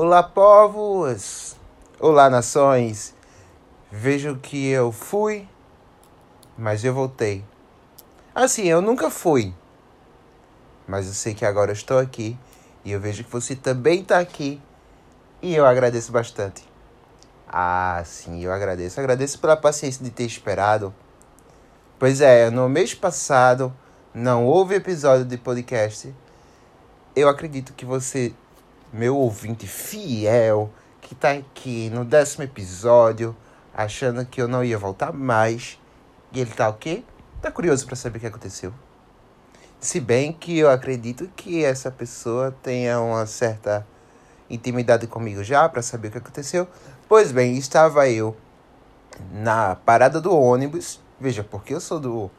Olá, povos! Olá, nações! Vejo que eu fui, mas eu voltei. Assim, eu nunca fui, mas eu sei que agora estou aqui e eu vejo que você também está aqui e eu agradeço bastante. Ah, sim, eu agradeço. Agradeço pela paciência de ter esperado. Pois é, no mês passado não houve episódio de podcast. Eu acredito que você, meu ouvinte fiel, que tá aqui no décimo episódio, achando que eu não ia voltar mais, e ele tá o quê? Tá curioso para saber o que aconteceu. Se bem que eu acredito que essa pessoa tenha uma certa intimidade comigo já para saber o que aconteceu. Pois bem, estava eu na parada do ônibus. Veja, porque eu sou do,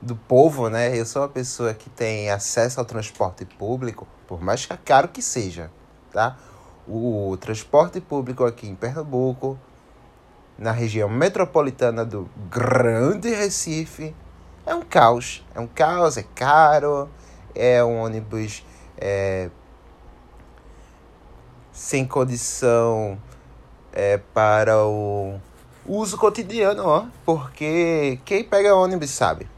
do povo, né? Eu sou uma pessoa que tem acesso ao transporte público, por mais caro que seja, tá? O transporte público aqui em Pernambuco, na região metropolitana do Grande Recife, é um caos. É um caos, é caro, é um ônibus é, sem condição é, para o uso cotidiano, ó. Porque quem pega ônibus sabe.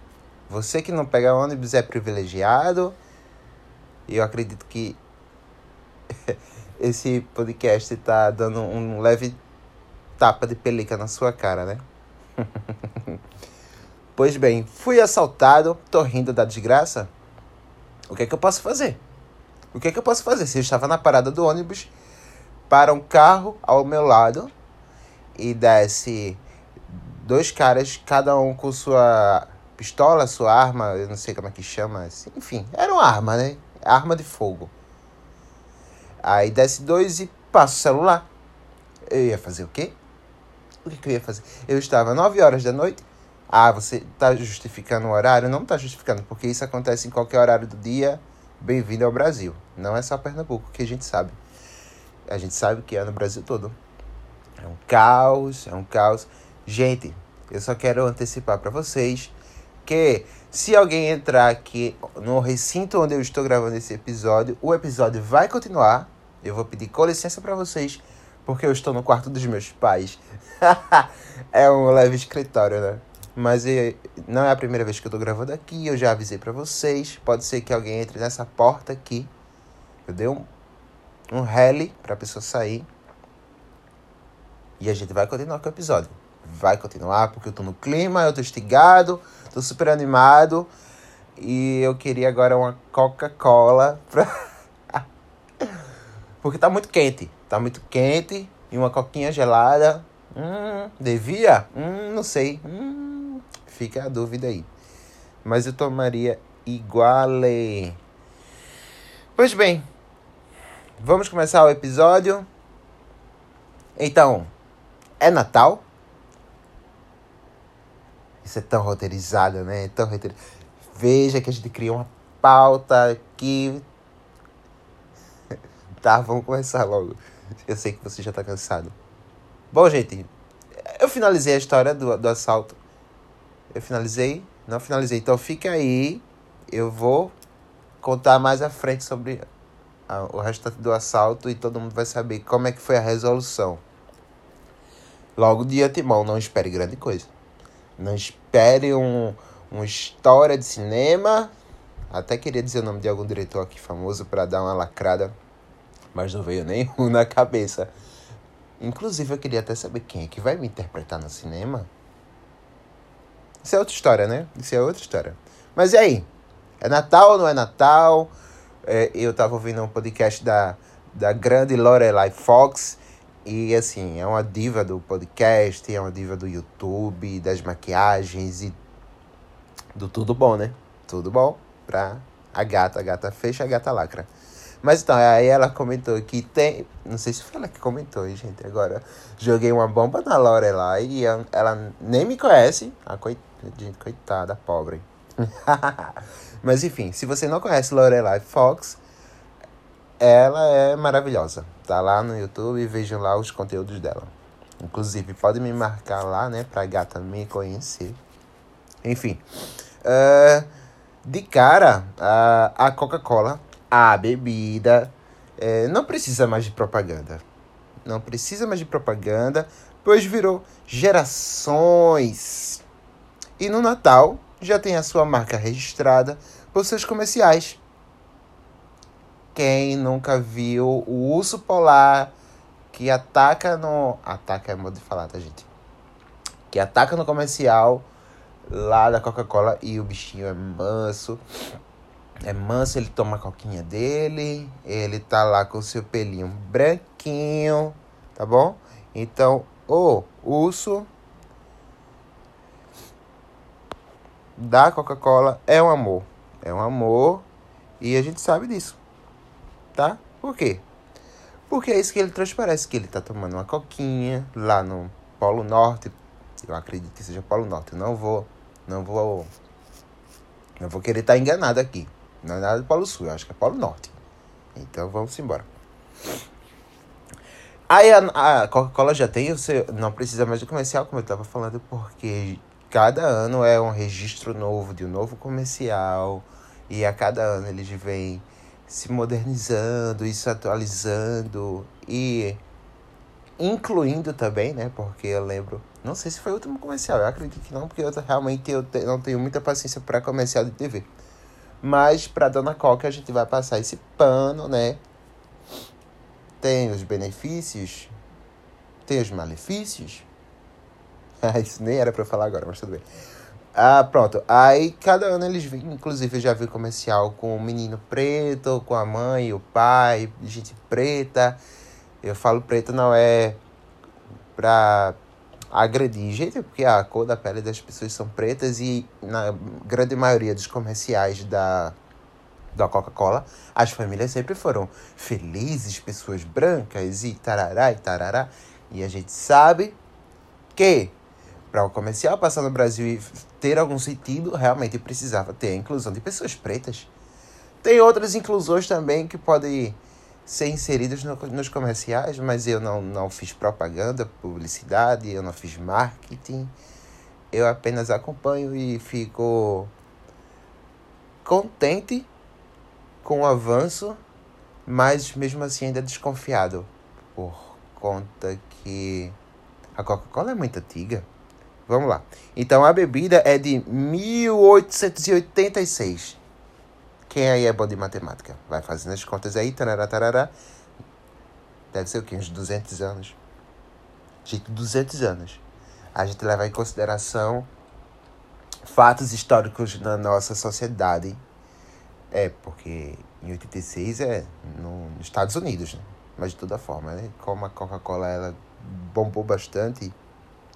Você que não pega ônibus é privilegiado. Eu acredito que esse podcast está dando um leve tapa de pelica na sua cara, né? Pois bem, fui assaltado, tô rindo da desgraça. O que é que eu posso fazer? O que é que eu posso fazer? Se eu estava na parada do ônibus, para um carro ao meu lado e desce dois caras, cada um com sua pistola, sua arma, eu não sei como é que chama, assim, enfim, era uma arma, né? Arma de fogo. Aí desce dois e passa o celular. Eu ia fazer o quê? O que, que eu ia fazer? Eu estava nove horas da noite ah, você está justificando o horário? Não está justificando, porque isso acontece em qualquer horário do dia. Bem-vindo ao Brasil. Não é só Pernambuco, que a gente sabe. A gente sabe que é no Brasil todo. É um caos, é um caos. Gente, eu só quero antecipar para vocês que se alguém entrar aqui no recinto onde eu estou gravando esse episódio, o episódio vai continuar. Eu vou pedir com licença para vocês, porque eu estou no quarto dos meus pais. é um leve escritório, né? Mas não é a primeira vez que eu tô gravando aqui, eu já avisei para vocês. Pode ser que alguém entre nessa porta aqui. Eu dei um, um rally pra pessoa sair. E a gente vai continuar com o episódio. Vai continuar, porque eu tô no clima, eu tô estigado, tô super animado. E eu queria agora uma Coca-Cola pra. Porque tá muito quente. Tá muito quente. E uma coquinha gelada. Hum, devia? Hum, não sei. Hum, Fica a dúvida aí. Mas eu tomaria iguale. Pois bem, vamos começar o episódio. Então, é Natal? Isso é tão roteirizado, né? É tão roteir... Veja que a gente cria uma pauta aqui. Tá, vamos começar logo. Eu sei que você já tá cansado. Bom, gente, eu finalizei a história do, do assalto eu finalizei? Não finalizei. Então fica aí. Eu vou contar mais à frente sobre a, o restante do assalto e todo mundo vai saber como é que foi a resolução. Logo de antemão, não espere grande coisa. Não espere um, uma história de cinema. Até queria dizer o nome de algum diretor aqui famoso para dar uma lacrada, mas não veio nenhum na cabeça. Inclusive, eu queria até saber quem é que vai me interpretar no cinema. Isso é outra história, né? Isso é outra história. Mas e aí? É Natal ou não é Natal? É, eu tava ouvindo um podcast da, da grande Lorelai Fox. E assim, é uma diva do podcast, é uma diva do YouTube, das maquiagens e do tudo bom, né? Tudo bom pra a gata. A gata fecha, a gata lacra. Mas então, aí ela comentou que tem. Não sei se foi ela que comentou, gente. Agora, joguei uma bomba na Lorelai e ela nem me conhece. A coitada pobre. Mas enfim, se você não conhece Lorelai Fox, ela é maravilhosa. Tá lá no YouTube e vejam lá os conteúdos dela. Inclusive, pode me marcar lá, né? Pra gata me conhecer. Enfim. Uh, de cara, uh, a Coca-Cola, a bebida, é, não precisa mais de propaganda. Não precisa mais de propaganda, pois virou gerações. E no Natal já tem a sua marca registrada por seus comerciais. Quem nunca viu o urso polar que ataca no. Ataca é modo de falar, tá, gente? Que ataca no comercial lá da Coca-Cola e o bichinho é manso. É manso, ele toma a coquinha dele, ele tá lá com o seu pelinho branquinho, tá bom? Então, o urso da Coca-Cola é um amor. É um amor e a gente sabe disso. Tá? Por quê? Porque é isso que ele transparece, que ele tá tomando uma coquinha lá no Polo Norte. Eu acredito que seja Polo Norte. Eu não vou, não vou, não vou querer estar tá enganado aqui. Não é nada do Polo Sul, eu acho que é Polo Norte. Então vamos embora. Aí a, a Coca-Cola já tem seu. Não precisa mais de comercial, como eu estava falando, porque cada ano é um registro novo de um novo comercial e a cada ano eles vêm se modernizando e se atualizando e incluindo também, né? Porque eu lembro, não sei se foi o último comercial, eu acredito que não, porque eu realmente eu te, não tenho muita paciência para comercial de TV. Mas para Dona Coca a gente vai passar esse pano, né? Tem os benefícios, tem os malefícios, Isso nem era pra eu falar agora, mas tudo bem. Ah, pronto. Aí cada ano eles vêm, inclusive eu já vi comercial com o menino preto, com a mãe, o pai, gente preta. Eu falo preto não é pra agredir gente, porque a cor da pele das pessoas são pretas e na grande maioria dos comerciais da, da Coca-Cola, as famílias sempre foram felizes, pessoas brancas e tarará e tarará. E a gente sabe que para o comercial passar no Brasil e ter algum sentido, realmente precisava ter a inclusão de pessoas pretas. Tem outras inclusões também que podem ser inseridas no, nos comerciais, mas eu não, não fiz propaganda, publicidade, eu não fiz marketing. Eu apenas acompanho e fico contente com o avanço, mas mesmo assim ainda desconfiado, por conta que a Coca-Cola é muito antiga. Vamos lá. Então a bebida é de 1886. Quem aí é bom de matemática? Vai fazendo as contas aí, tarará, tarará. Deve ser o quê? Uns 200 anos. Gente, 200 anos. A gente leva em consideração fatos históricos na nossa sociedade. É, porque em 86 é no, nos Estados Unidos, né? Mas de toda forma, né? Como a Coca-Cola ela bombou bastante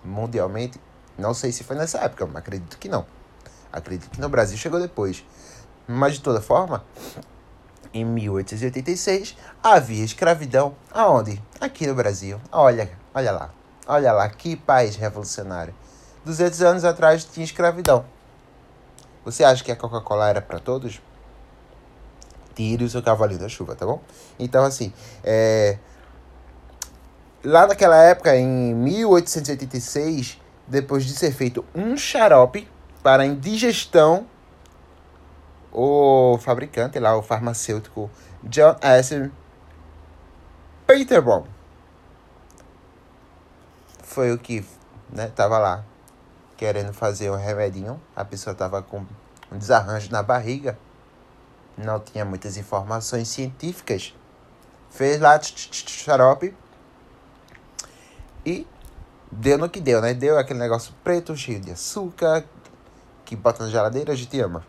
mundialmente, não sei se foi nessa época, mas acredito que não. Acredito que no Brasil chegou depois. Mas de toda forma, em 1886 havia escravidão aonde? Aqui no Brasil. Olha, olha lá. Olha lá, que país revolucionário. 200 anos atrás tinha escravidão. Você acha que a Coca-Cola era para todos? Tire o seu cavalinho da chuva, tá bom? Então, assim, é... lá naquela época, em 1886, depois de ser feito um xarope para indigestão, o fabricante lá, o farmacêutico John S. Peterborough foi o que né, tava lá querendo fazer um remedinho. A pessoa tava com um desarranjo na barriga, não tinha muitas informações científicas. Fez lá xarope e deu no que deu, né? Deu aquele negócio preto, cheio de açúcar, que bota na geladeira, a gente ama.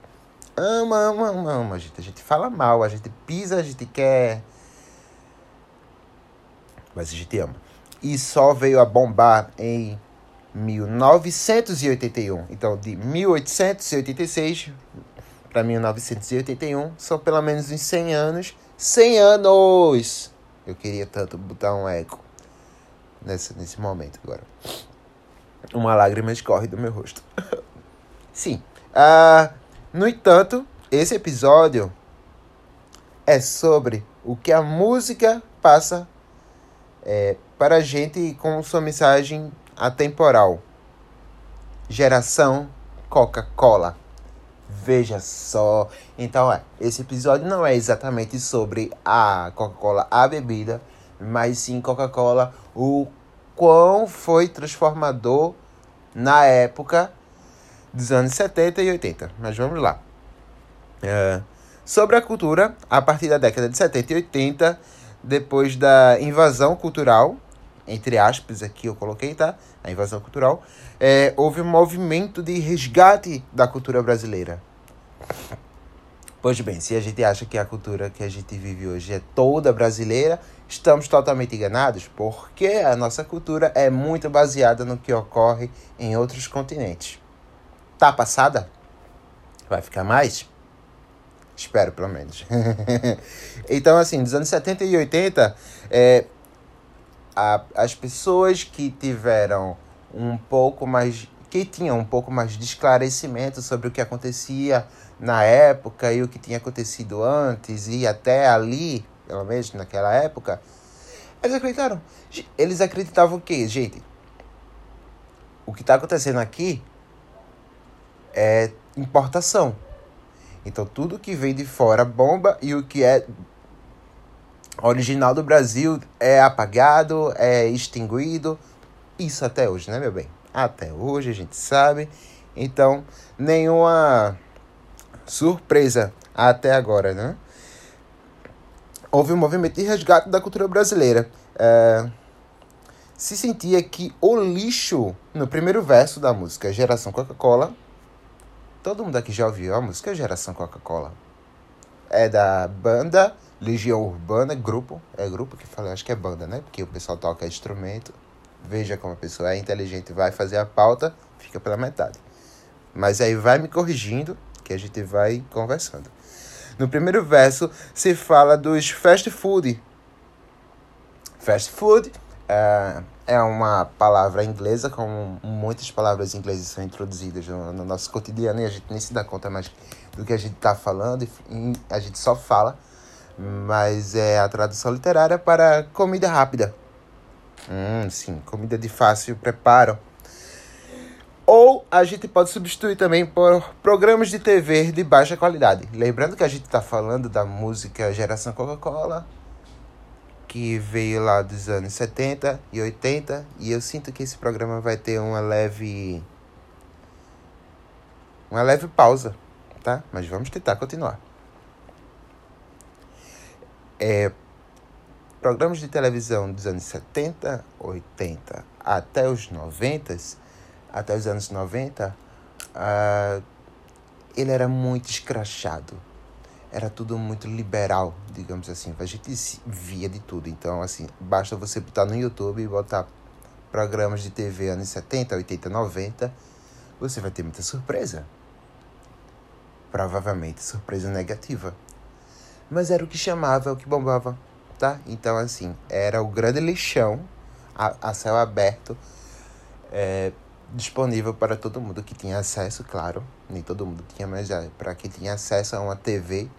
Ama, ama, ama, ama, a gente. A gente fala mal, a gente pisa, a gente quer. Mas a gente ama. E só veio a bombar em 1981. Então, de 1886 para 1981, são pelo menos uns 100 anos. 100 anos! Eu queria tanto botar um eco nesse, nesse momento agora. Uma lágrima escorre do meu rosto. Sim. Uh, no entanto, esse episódio é sobre o que a música passa é, para a gente com sua mensagem atemporal. Geração Coca-Cola. Veja só. Então, é, esse episódio não é exatamente sobre a Coca-Cola, a bebida, mas sim Coca-Cola, o quão foi transformador na época dos anos 70 e 80. Mas vamos lá. É, sobre a cultura, a partir da década de 70 e 80, depois da invasão cultural, entre aspas, aqui eu coloquei, tá? A invasão cultural, é, houve um movimento de resgate da cultura brasileira. Pois bem, se a gente acha que a cultura que a gente vive hoje é toda brasileira, estamos totalmente enganados, porque a nossa cultura é muito baseada no que ocorre em outros continentes. Tá passada? Vai ficar mais? Espero, pelo menos. então, assim, dos anos 70 e 80, é, a, as pessoas que tiveram um pouco mais. que tinham um pouco mais de esclarecimento sobre o que acontecia na época e o que tinha acontecido antes e até ali, pelo menos naquela época, eles acreditaram. Eles acreditavam o quê, gente? O que está acontecendo aqui é importação. Então tudo que vem de fora bomba e o que é original do Brasil é apagado, é extinguido. Isso até hoje, né, meu bem? Até hoje a gente sabe. Então, nenhuma surpresa até agora, né? Houve um movimento de resgate da cultura brasileira. É... Se sentia que o lixo, no primeiro verso da música Geração Coca-Cola, Todo mundo aqui já ouviu a música Geração Coca-Cola. É da banda Legião Urbana, grupo. É grupo que fala, acho que é banda, né? Porque o pessoal toca instrumento. Veja como a pessoa é inteligente, vai fazer a pauta, fica pela metade. Mas aí vai me corrigindo, que a gente vai conversando. No primeiro verso se fala dos fast food. Fast food é, é uma palavra inglesa, como muitas palavras inglesas são introduzidas no, no, nosso cotidiano e a gente nem se dá conta mais do que a gente está falando, e a gente só fala, mas é a tradução literária para comida rápida. Hum, sim, comida de fácil preparo. Ou a gente pode substituir também por programas de TV de baixa qualidade. Lembrando que a gente está falando da música Geração Coca-Cola, que veio lá dos anos 70 e 80 e eu sinto que esse programa vai ter uma leve uma leve pausa, tá? Mas vamos tentar continuar. É, programas de televisão dos anos 70, 80 até os 90, até os anos 90, uh, ah, ele era muito escrachado era tudo muito liberal, digamos assim. A gente via de tudo. Então, assim, basta você botar no YouTube e botar programas de TV anos 70, 80, 90, você vai ter muita surpresa. Provavelmente surpresa negativa. Mas era o que chamava, o que bombava, tá? Então, assim, era o grande lixão a, a céu aberto, é, disponível para todo mundo que tinha acesso, claro. Nem todo mundo tinha, mas é, para quem tinha acesso a uma TV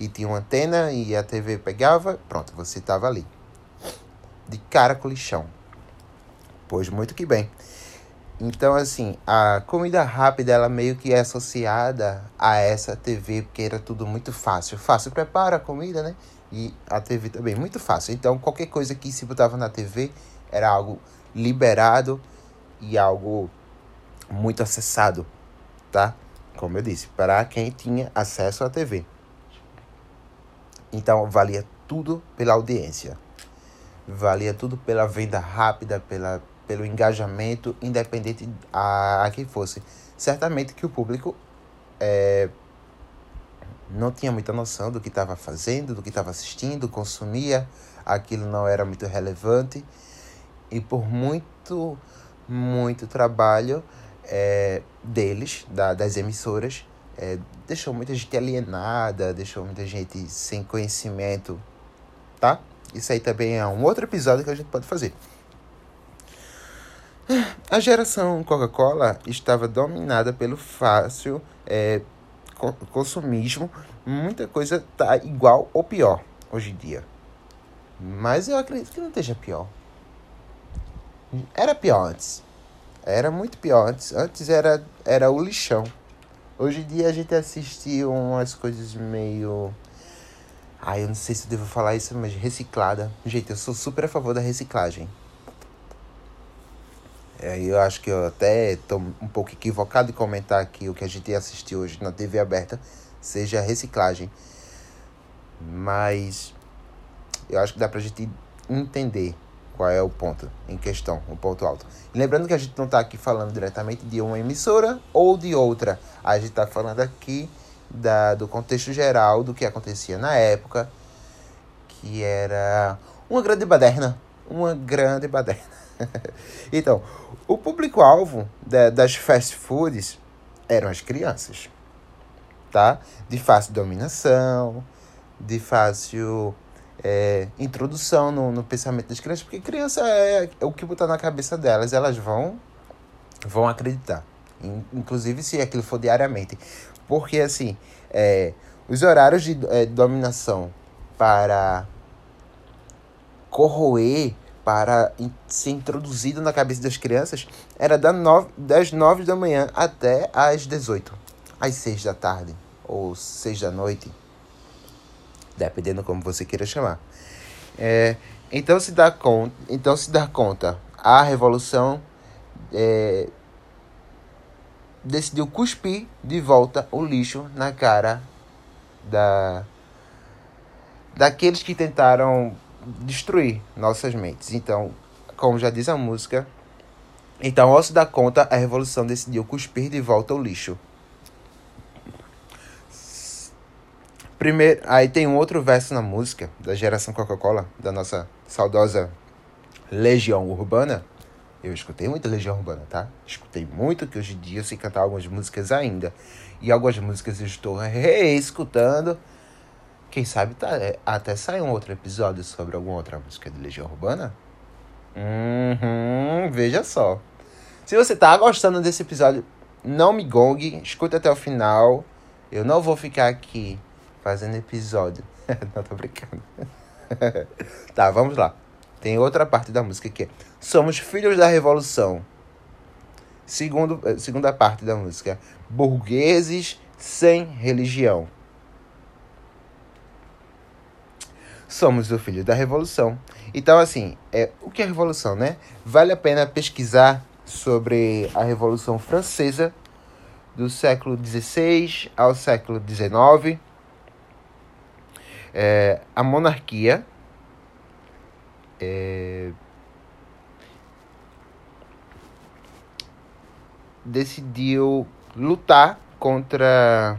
e tinha uma antena e a TV pegava, pronto, você estava ali. De cara com lixão. Pois muito que bem. Então, assim, a comida rápida, ela meio que é associada a essa TV, porque era tudo muito fácil. Fácil prepara a comida, né? E a TV também, muito fácil. Então, qualquer coisa que se botava na TV era algo liberado e algo muito acessado, tá? Como eu disse, para quem tinha acesso à TV. Então valia tudo pela audiência. Valia tudo pela venda rápida, pela, pelo engajamento, independente a, a quem fosse. Certamente que o público é, não tinha muita noção do que estava fazendo, do que estava assistindo, consumia, aquilo não era muito relevante. E por muito, muito trabalho é, deles, da, das emissoras, é, deixou muita gente alienada, deixou muita gente sem conhecimento, tá? Isso aí também é um outro episódio que a gente pode fazer. A geração Coca-Cola estava dominada pelo fácil é, consumismo. Muita coisa tá igual ou pior hoje em dia. Mas eu acredito que não esteja pior. Era pior antes. Era muito pior antes. Antes era, era o lixão. Hoje em dia a gente assiste umas coisas meio. Ai, eu não sei se devo falar isso, mas reciclada. Gente, eu sou super a favor da reciclagem. É, eu acho que eu até estou um pouco equivocado em comentar que o que a gente assistiu hoje na TV aberta seja reciclagem. Mas eu acho que dá pra gente entender qual é o ponto em questão, o ponto alto. Lembrando que a gente não está aqui falando diretamente de uma emissora ou de outra. A gente está falando aqui da, do contexto geral do que acontecia na época, que era uma grande baderna. Uma grande baderna. então, o público-alvo das fast foods eram as crianças, tá? De fácil dominação, de fácil é, introdução no, no pensamento das crianças, porque criança é, é o que botar na cabeça delas, elas vão, vão acreditar. Inclusive se aquilo for diariamente. Porque, assim, é, os horários de é, dominação para corroer para ser introduzido na cabeça das crianças era das 9 da manhã até às 18, às 6 da tarde ou 6 da noite, dependendo como você queira chamar. É, então se dá conta, então se dá conta, a revolução é, decidiu cuspir de volta o lixo na cara da daqueles que tentaram destruir nossas mentes. Então, como já diz a música, então ao se dar conta, a revolução decidiu cuspir de volta o lixo. Primeiro, aí tem um outro verso na música da geração Coca-Cola, da nossa saudosa Legião Urbana. Eu escutei muito Legião Urbana, tá? Escutei muito, que hoje em dia eu sei cantar algumas músicas ainda. E algumas músicas eu estou reescutando quem sabe tá, é, até sai um outro episódio sobre alguma outra música de Legião Urbana. Uhum, veja só. Se você tá gostando desse episódio, não me gongue, escuta até o final. Eu não vou ficar aqui fazendo episódio. não tô brincando. tá, vamos lá. Tem outra parte da música que é Somos filhos da revolução. Segundo, eh, segunda parte da música. Burgueses sem religião. somos o filho da revolução. Então, assim, é, o que é revolução, né? Vale a pena pesquisar sobre a Revolução Francesa do século XVI ao século XIX. É, a monarquia é, decidiu lutar contra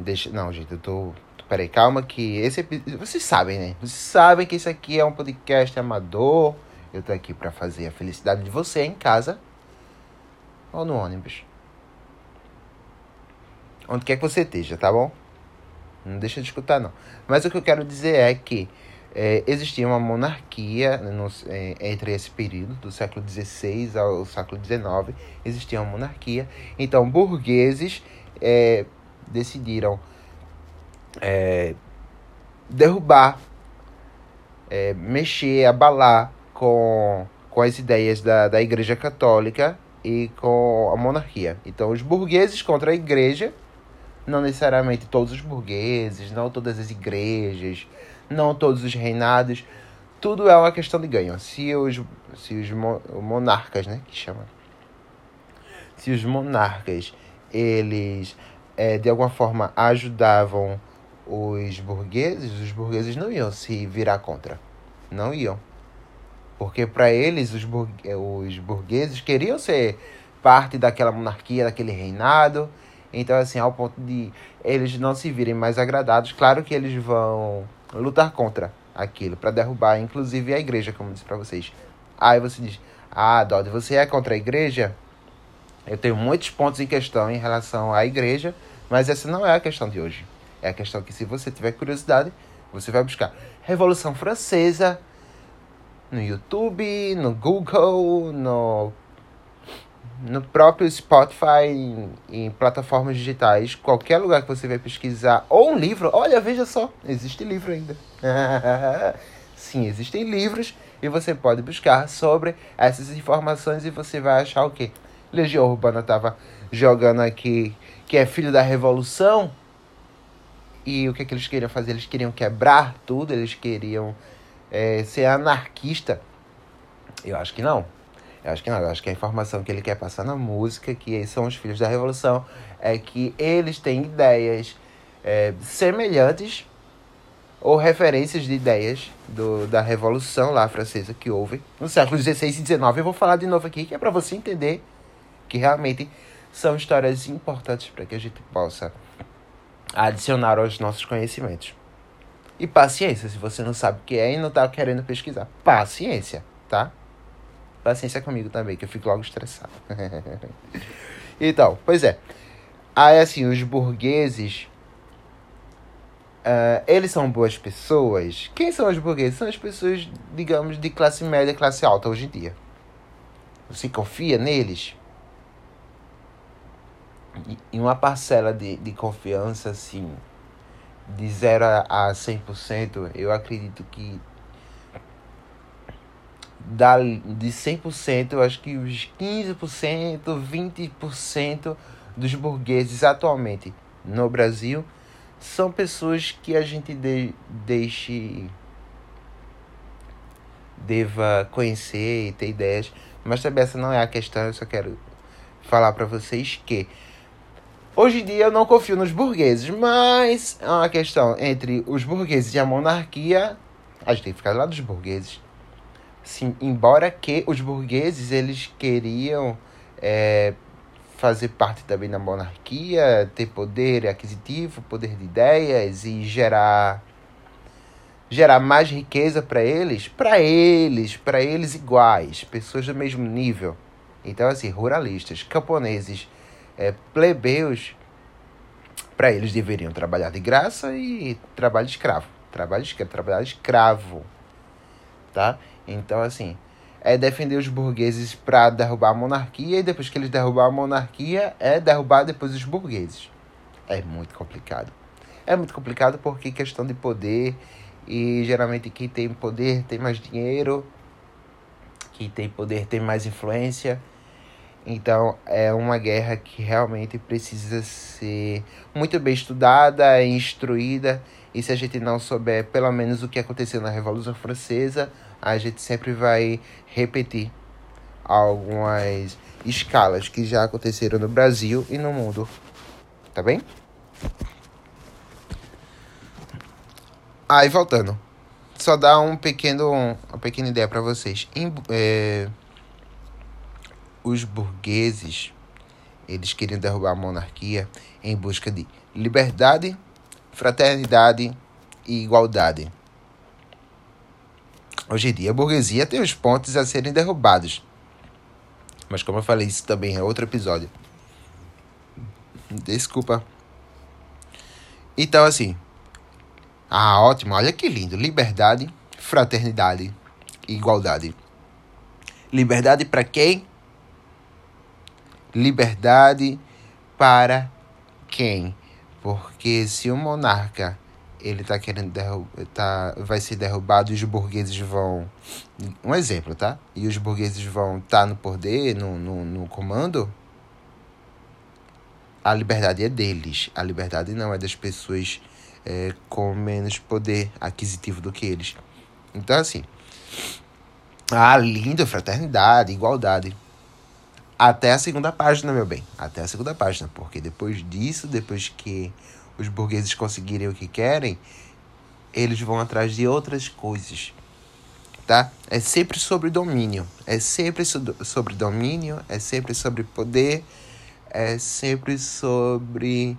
Deixa, não, gente, eu tô. Peraí, calma que esse Vocês sabem, né? Vocês sabem que esse aqui é um podcast amador. Eu tô aqui para fazer a felicidade de você em casa ou no ônibus. Onde quer que você esteja, tá bom? Não deixa de escutar, não. Mas o que eu quero dizer é que é, existia uma monarquia no, é, entre esse período, do século XVI ao século XIX, existia uma monarquia. Então, burgueses é, decidiram é, derrubar, é, mexer, abalar com, com as ideias da, da Igreja Católica e com a monarquia. Então, os burgueses contra a Igreja, não necessariamente todos os burgueses, não todas as igrejas, não todos os reinados, tudo é uma questão de ganho. Se os, se os monarcas, né, que chama, se os monarcas eles é, de alguma forma ajudavam os burgueses, os burgueses não iam se virar contra. Não iam. Porque para eles, os, burgue os burgueses queriam ser parte daquela monarquia, daquele reinado. Então, assim, ao ponto de eles não se virem mais agradados, claro que eles vão lutar contra aquilo, para derrubar, inclusive, a igreja, como eu disse para vocês. Aí você diz: Ah, Dodd, você é contra a igreja? Eu tenho muitos pontos em questão em relação à igreja, mas essa não é a questão de hoje. É a questão que, se você tiver curiosidade, você vai buscar Revolução Francesa no YouTube, no Google, no, no próprio Spotify, em, em plataformas digitais, qualquer lugar que você vai pesquisar, ou um livro. Olha, veja só, existe livro ainda. Sim, existem livros e você pode buscar sobre essas informações e você vai achar o quê? Legião Urbana tava jogando aqui que é filho da revolução. E o que, é que eles queriam fazer? Eles queriam quebrar tudo, eles queriam é, ser anarquista. Eu acho que não. Eu acho que não. Eu acho que a informação que ele quer passar na música, que são os filhos da revolução, é que eles têm ideias é, semelhantes ou referências de ideias do, da Revolução lá francesa que houve no século XVI e XIX. Eu vou falar de novo aqui, que é para você entender que realmente são histórias importantes para que a gente possa adicionar aos nossos conhecimentos. E paciência, se você não sabe o que é e não está querendo pesquisar. Paciência, tá? Paciência comigo também, que eu fico logo estressado. então, pois é. Aí, assim, os burgueses Uh, eles são boas pessoas. Quem são os burgueses? São as pessoas, digamos, de classe média, classe alta hoje em dia. Você confia neles? E uma parcela de, de confiança, assim, de 0 a 100%, eu acredito que da, de 100%, eu acho que os 15%, 20% dos burgueses atualmente no Brasil são pessoas que a gente de, deixe deva conhecer e ter ideias, mas também essa não é a questão, eu só quero falar para vocês que hoje em dia eu não confio nos burgueses, mas é uma questão entre os burgueses e a monarquia, a gente tem que ficar do lado dos burgueses. Sim, embora que os burgueses eles queriam é, fazer parte também da monarquia, ter poder aquisitivo, poder de ideias e gerar gerar mais riqueza para eles, para eles, para eles iguais, pessoas do mesmo nível. Então assim, ruralistas, camponeses, é, plebeus, para eles deveriam trabalhar de graça e trabalho escravo, trabalho escravo, trabalhar escravo, tá? Então assim, é defender os burgueses para derrubar a monarquia e depois que eles derrubar a monarquia é derrubar depois os burgueses. É muito complicado. É muito complicado porque questão de poder e geralmente quem tem poder tem mais dinheiro, quem tem poder tem mais influência. Então é uma guerra que realmente precisa ser muito bem estudada, instruída. E se a gente não souber pelo menos o que aconteceu na Revolução Francesa, a gente sempre vai repetir algumas escalas que já aconteceram no Brasil e no mundo. Tá bem? Aí voltando. Só dar um pequeno, uma pequena ideia para vocês. Em, é, os burgueses, eles queriam derrubar a monarquia em busca de liberdade, fraternidade e igualdade. Hoje em dia, a burguesia tem os pontos a serem derrubados. Mas como eu falei, isso também é outro episódio. Desculpa. Então, assim. Ah, ótimo. Olha que lindo. Liberdade, fraternidade igualdade. Liberdade para quem? Liberdade para quem? Porque se o monarca ele tá querendo derrubar, tá, vai ser derrubado e os burgueses vão. Um exemplo, tá? E os burgueses vão estar tá no poder, no, no, no comando. A liberdade é deles. A liberdade não é das pessoas é, com menos poder aquisitivo do que eles. Então, assim. Ah, lindo, fraternidade, igualdade. Até a segunda página, meu bem. Até a segunda página. Porque depois disso, depois que os burgueses conseguirem o que querem, eles vão atrás de outras coisas. Tá? É sempre sobre domínio. É sempre sobre domínio, é sempre sobre poder, é sempre sobre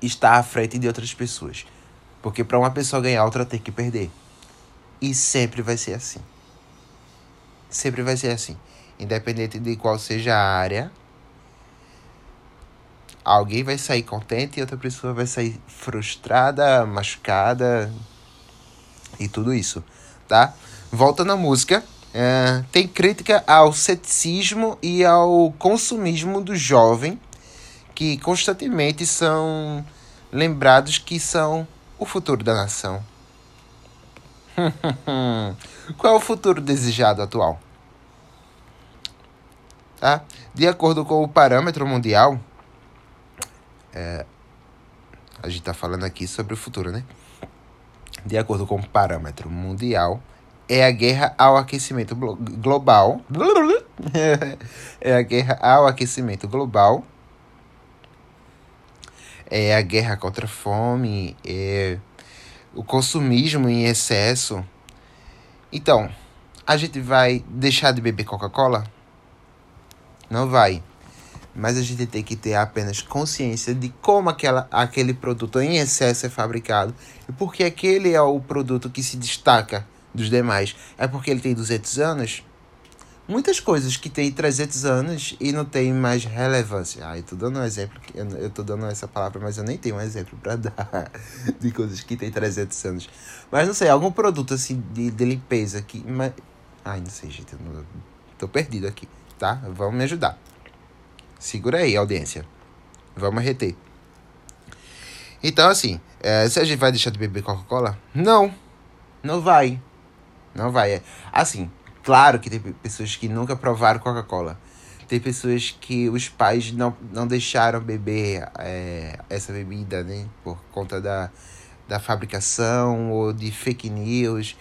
estar à frente de outras pessoas. Porque para uma pessoa ganhar, outra tem que perder. E sempre vai ser assim. Sempre vai ser assim. Independente de qual seja a área, alguém vai sair contente e outra pessoa vai sair frustrada, machucada e tudo isso, tá? Volta na música. É, tem crítica ao ceticismo e ao consumismo do jovem, que constantemente são lembrados que são o futuro da nação. Qual é o futuro desejado atual? Tá? De acordo com o parâmetro mundial, é, a gente está falando aqui sobre o futuro, né? De acordo com o parâmetro mundial, é a guerra ao aquecimento global. é a guerra ao aquecimento global. É a guerra contra a fome, é o consumismo em excesso. Então, a gente vai deixar de beber Coca-Cola? Não vai. Mas a gente tem que ter apenas consciência de como aquela, aquele produto em excesso é fabricado e porque aquele é o produto que se destaca dos demais. É porque ele tem 200 anos? Muitas coisas que têm 300 anos e não tem mais relevância. Ah, eu tô dando um exemplo, eu tô dando essa palavra, mas eu nem tenho um exemplo para dar de coisas que têm 300 anos. Mas não sei, algum produto assim de, de limpeza que. Mas... Ai, não sei, gente, eu não, tô perdido aqui, tá? Vamos me ajudar. Segura aí, audiência. Vamos reter. Então, assim, é, se a gente vai deixar de beber Coca-Cola? Não. Não vai. Não vai. É, assim, claro que tem pessoas que nunca provaram Coca-Cola. Tem pessoas que os pais não, não deixaram beber é, essa bebida, né? Por conta da, da fabricação ou de fake news.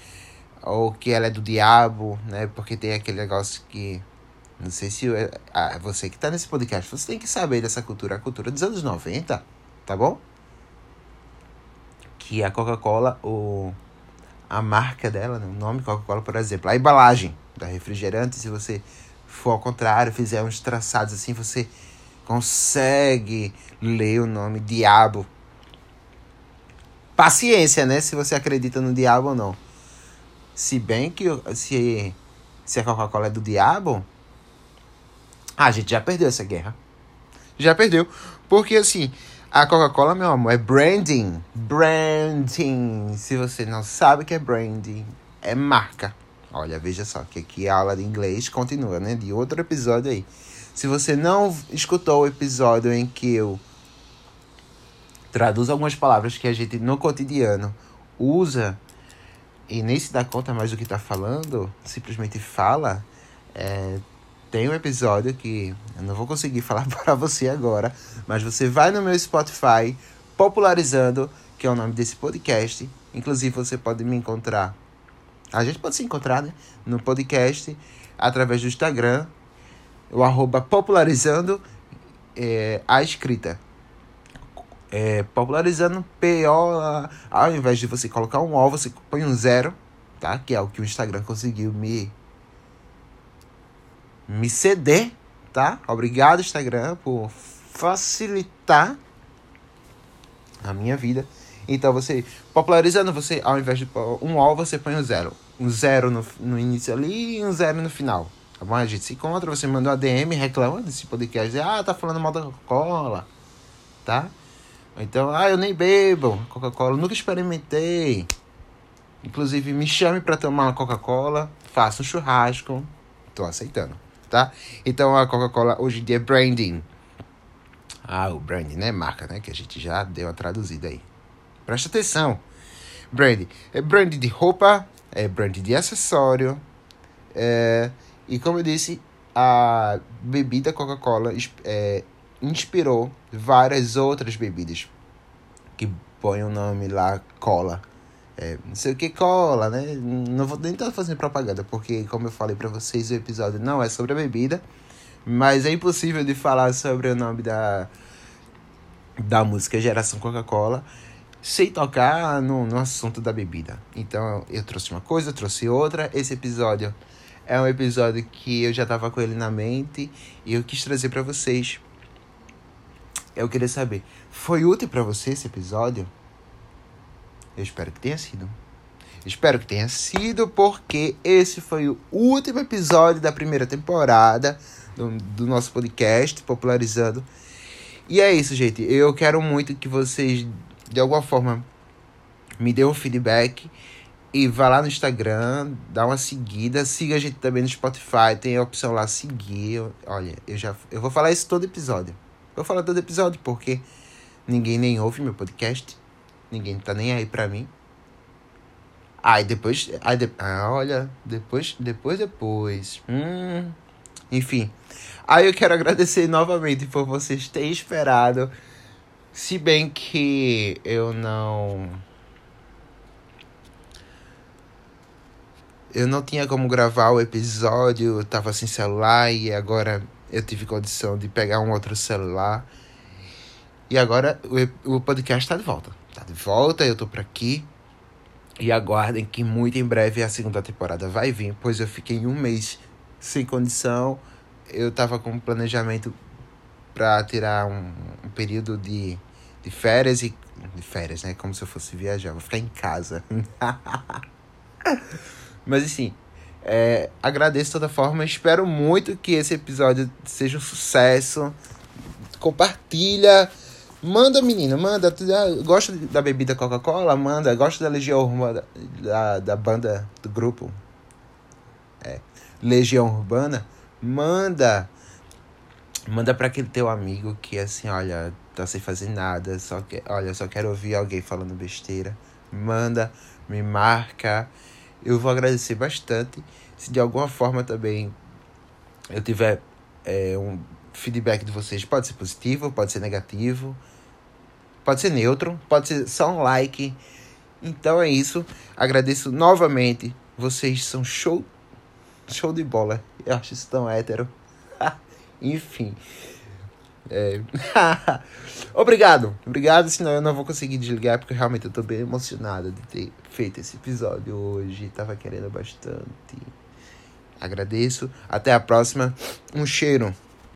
Ou que ela é do diabo, né? Porque tem aquele negócio que não sei se ah, você que está nesse podcast, você tem que saber dessa cultura, a cultura dos anos 90, tá bom? Que a Coca-Cola, a marca dela, né? o nome Coca-Cola, por exemplo, a embalagem da refrigerante, se você for ao contrário, fizer uns traçados assim, você consegue ler o nome Diabo. Paciência, né? Se você acredita no diabo ou não. Se bem que se, se a Coca-Cola é do diabo, ah, a gente já perdeu essa guerra. Já perdeu. Porque assim, a Coca-Cola, meu amor, é branding. Branding. Se você não sabe o que é branding, é marca. Olha, veja só, que aqui a aula de inglês continua, né? De outro episódio aí. Se você não escutou o episódio em que eu traduzo algumas palavras que a gente no cotidiano usa e nem se dá conta mais do que tá falando, simplesmente fala, é, tem um episódio que eu não vou conseguir falar para você agora, mas você vai no meu Spotify, popularizando, que é o nome desse podcast. Inclusive, você pode me encontrar. A gente pode se encontrar, né? No podcast, através do Instagram, o arroba popularizando é, a escrita. É, popularizando P-O. Ao invés de você colocar um O, você põe um zero, tá? Que é o que o Instagram conseguiu me me ceder, tá? Obrigado, Instagram, por facilitar a minha vida. Então, você, popularizando, você, ao invés de um O, você põe um zero. Um zero no, no início ali e um zero no final. Tá bom? A gente se encontra, você manda um ADM, reclama desse podcast, ah, tá falando mal da Coca-Cola, tá? Então, ah, eu nem bebo Coca-Cola, nunca experimentei. Inclusive, me chame para tomar uma Coca-Cola, faça um churrasco, tô aceitando tá? Então a Coca-Cola hoje em dia é branding. Ah, o branding, né? Marca, né? Que a gente já deu uma traduzida aí. Presta atenção. Branding. É branding de roupa, é branding de acessório. É... E como eu disse, a bebida Coca-Cola é, inspirou várias outras bebidas que põem o nome lá cola. É, não sei o que cola, né? Não vou nem estar fazendo propaganda, porque, como eu falei para vocês, o episódio não é sobre a bebida, mas é impossível de falar sobre o nome da, da música Geração Coca-Cola sem tocar no, no assunto da bebida. Então, eu trouxe uma coisa, eu trouxe outra. Esse episódio é um episódio que eu já tava com ele na mente e eu quis trazer para vocês. Eu queria saber, foi útil para você esse episódio? Eu espero que tenha sido. Espero que tenha sido, porque esse foi o último episódio da primeira temporada do, do nosso podcast, popularizando. E é isso, gente. Eu quero muito que vocês, de alguma forma, me dêem um feedback. E vá lá no Instagram, dá uma seguida, siga a gente também no Spotify, tem a opção lá seguir. Olha, eu já eu vou falar isso todo episódio. vou falar todo episódio porque ninguém nem ouve meu podcast. Ninguém tá nem aí pra mim. Aí depois. Aí de, ah, olha, depois, depois, depois. Hum, enfim. Aí eu quero agradecer novamente por vocês terem esperado. Se bem que eu não. Eu não tinha como gravar o episódio, eu tava sem celular e agora eu tive condição de pegar um outro celular. E agora o, o podcast tá de volta. Tá de volta, eu tô por aqui. E aguardem que muito em breve a segunda temporada vai vir, pois eu fiquei um mês sem condição. Eu tava com um planejamento para tirar um, um, período de, de férias e. De férias, né? Como se eu fosse viajar, vou ficar em casa. Mas assim, é, agradeço de toda forma. Espero muito que esse episódio seja um sucesso. Compartilha Manda, menina, manda. Gosta da bebida Coca-Cola? Manda. Gosta da Legião Urbana, da, da banda, do grupo? É. Legião Urbana? Manda. Manda para aquele teu amigo que assim, olha, tá sem fazer nada, só que, olha, só quero ouvir alguém falando besteira. Manda, me marca. Eu vou agradecer bastante. Se de alguma forma também eu tiver é, um feedback de vocês, pode ser positivo, pode ser negativo. Pode ser neutro, pode ser só um like. Então é isso. Agradeço novamente. Vocês são show, show de bola. Eu acho isso tão hétero. Enfim. É... Obrigado. Obrigado, senão eu não vou conseguir desligar, porque realmente eu tô bem emocionado de ter feito esse episódio hoje. Tava querendo bastante. Agradeço. Até a próxima. Um cheiro.